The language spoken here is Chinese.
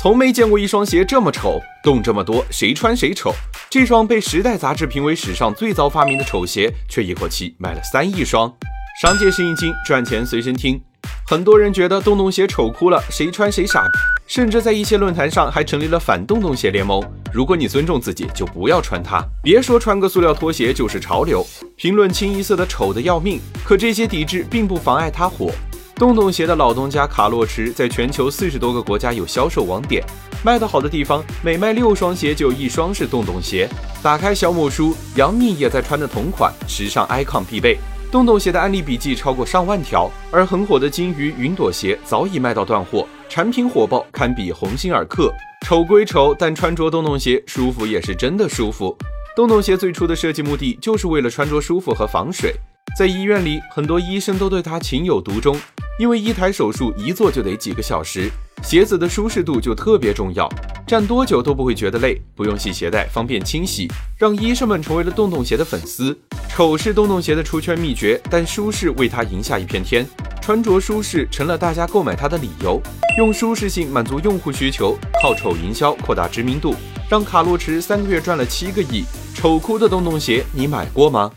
从没见过一双鞋这么丑，洞这么多，谁穿谁丑。这双被《时代》杂志评为史上最早发明的丑鞋，却一口气卖了三亿双。商界生意经，赚钱随身听。很多人觉得洞洞鞋丑哭了，谁穿谁傻，甚至在一些论坛上还成立了反洞洞鞋联盟。如果你尊重自己，就不要穿它。别说穿个塑料拖鞋就是潮流，评论清一色的丑的要命。可这些抵制并不妨碍它火。洞洞鞋的老东家卡洛驰在全球四十多个国家有销售网点，卖得好的地方，每卖六双鞋就有一双是洞洞鞋。打开小某书，杨幂也在穿的同款，时尚 icon 必备。洞洞鞋的案例笔记超过上万条，而很火的金鱼云朵鞋早已卖到断货，产品火爆，堪比鸿星尔克。丑归丑，但穿着洞洞鞋舒服也是真的舒服。洞洞鞋最初的设计目的就是为了穿着舒服和防水，在医院里，很多医生都对它情有独钟。因为一台手术一做就得几个小时，鞋子的舒适度就特别重要，站多久都不会觉得累，不用系鞋带，方便清洗，让医生们成为了洞洞鞋的粉丝。丑是洞洞鞋的出圈秘诀，但舒适为它赢下一片天，穿着舒适成了大家购买它的理由。用舒适性满足用户需求，靠丑营销扩大知名度，让卡洛驰三个月赚了七个亿。丑哭的洞洞鞋，你买过吗？